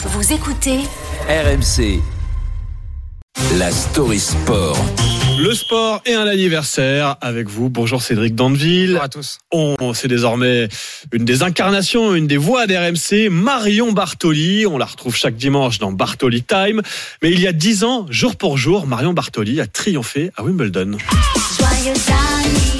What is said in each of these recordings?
Vous écoutez RMC. La story sport. Le sport et un anniversaire avec vous. Bonjour Cédric Dandeville. Bonjour à tous. On, c'est désormais une des incarnations, une des voix d'RMC, Marion Bartoli. On la retrouve chaque dimanche dans Bartoli Time. Mais il y a dix ans, jour pour jour, Marion Bartoli a triomphé à Wimbledon. Oui,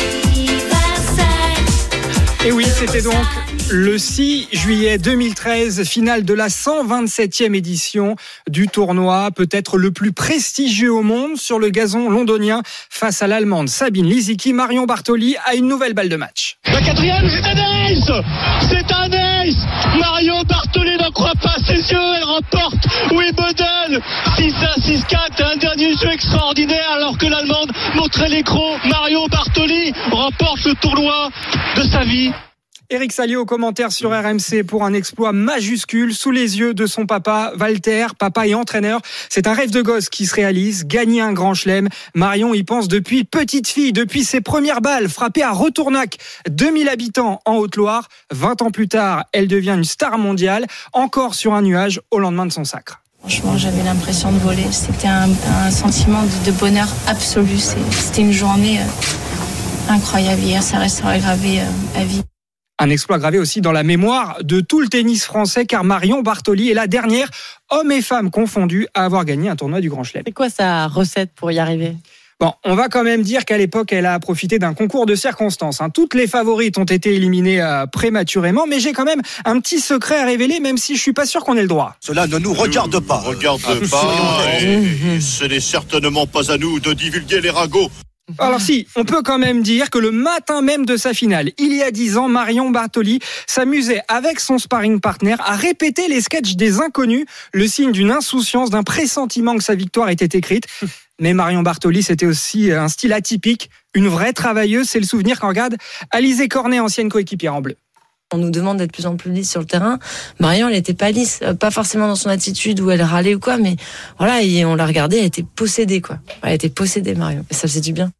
c'était donc le 6 juillet 2013, finale de la 127e édition du tournoi, peut-être le plus prestigieux au monde sur le gazon londonien face à l'Allemande Sabine Lisicki. Marion Bartoli a une nouvelle balle de match. La quatrième, c'est un C'est Marion Bartoli n'en croit pas ses yeux, elle remporte Wimbledon 6-1, 6-4, un dernier jeu extraordinaire alors que l'Allemande montrait l'écran. Marion Bartoli remporte le tournoi de sa vie. Eric Salio au commentaire sur RMC pour un exploit majuscule sous les yeux de son papa Walter, papa et entraîneur. C'est un rêve de gosse qui se réalise, gagner un grand chelem. Marion y pense depuis petite fille, depuis ses premières balles frappées à Retournac, 2000 habitants en Haute-Loire. 20 ans plus tard, elle devient une star mondiale, encore sur un nuage au lendemain de son sacre. Franchement, j'avais l'impression de voler. C'était un, sentiment de, bonheur absolu. C'était une journée euh, incroyable. Hier, ça restera gravé euh, à vie. Un exploit gravé aussi dans la mémoire de tout le tennis français car Marion Bartoli est la dernière, hommes et femmes confondus, à avoir gagné un tournoi du Grand Chelem. C'est quoi sa recette pour y arriver? Bon, on va quand même dire qu'à l'époque, elle a profité d'un concours de circonstances. Hein. Toutes les favorites ont été éliminées euh, prématurément, mais j'ai quand même un petit secret à révéler, même si je suis pas sûr qu'on ait le droit. Cela ne nous regarde pas. Regarde pas. Et ce n'est certainement pas à nous de divulguer les ragots alors si, on peut quand même dire que le matin même de sa finale, il y a dix ans, Marion Bartoli s'amusait avec son sparring partner à répéter les sketchs des inconnus, le signe d'une insouciance, d'un pressentiment que sa victoire était écrite. Mais Marion Bartoli, c'était aussi un style atypique, une vraie travailleuse, c'est le souvenir qu'en garde Alizé Cornet, ancienne coéquipière en bleu. On nous demande d'être plus en plus lisse sur le terrain. Marion, elle était pas lisse, euh, pas forcément dans son attitude où elle râlait ou quoi, mais voilà, on l'a regardée, elle était possédée, quoi. Elle était possédée, Marion. Et ça faisait du bien.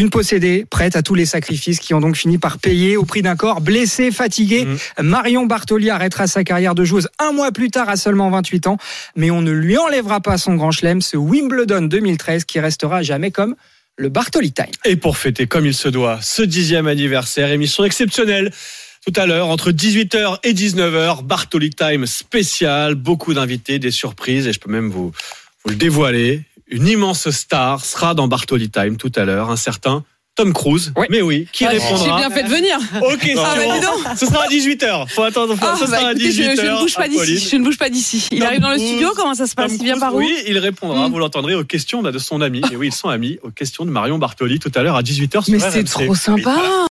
Une possédée, prête à tous les sacrifices qui ont donc fini par payer au prix d'un corps blessé, fatigué. Mmh. Marion Bartoli arrêtera sa carrière de joueuse un mois plus tard à seulement 28 ans. Mais on ne lui enlèvera pas son grand chelem, ce Wimbledon 2013 qui restera jamais comme le Bartoli Time. Et pour fêter comme il se doit ce dixième anniversaire, émission exceptionnelle. Tout à l'heure, entre 18h et 19h, Bartoli Time spécial, beaucoup d'invités, des surprises et je peux même vous, vous le dévoiler une immense star sera dans Bartoli Time tout à l'heure, un certain Tom Cruise. Mais oui, qui ah, répondra J'ai bien fait de venir. Ok, ah, bah, ce sera à 18h. Faut attendre, ah, ce sera bah, à 18h. Je, je, ne bouge pas d'ici. Je ne bouge pas d'ici. Il arrive dans le studio, comment ça se passe? Il vient par où? Oui, il répondra, mm. vous l'entendrez, aux questions de son ami. Et oui, ils sont amis, aux questions de Marion Bartoli tout à l'heure à 18h Mais c'est trop sympa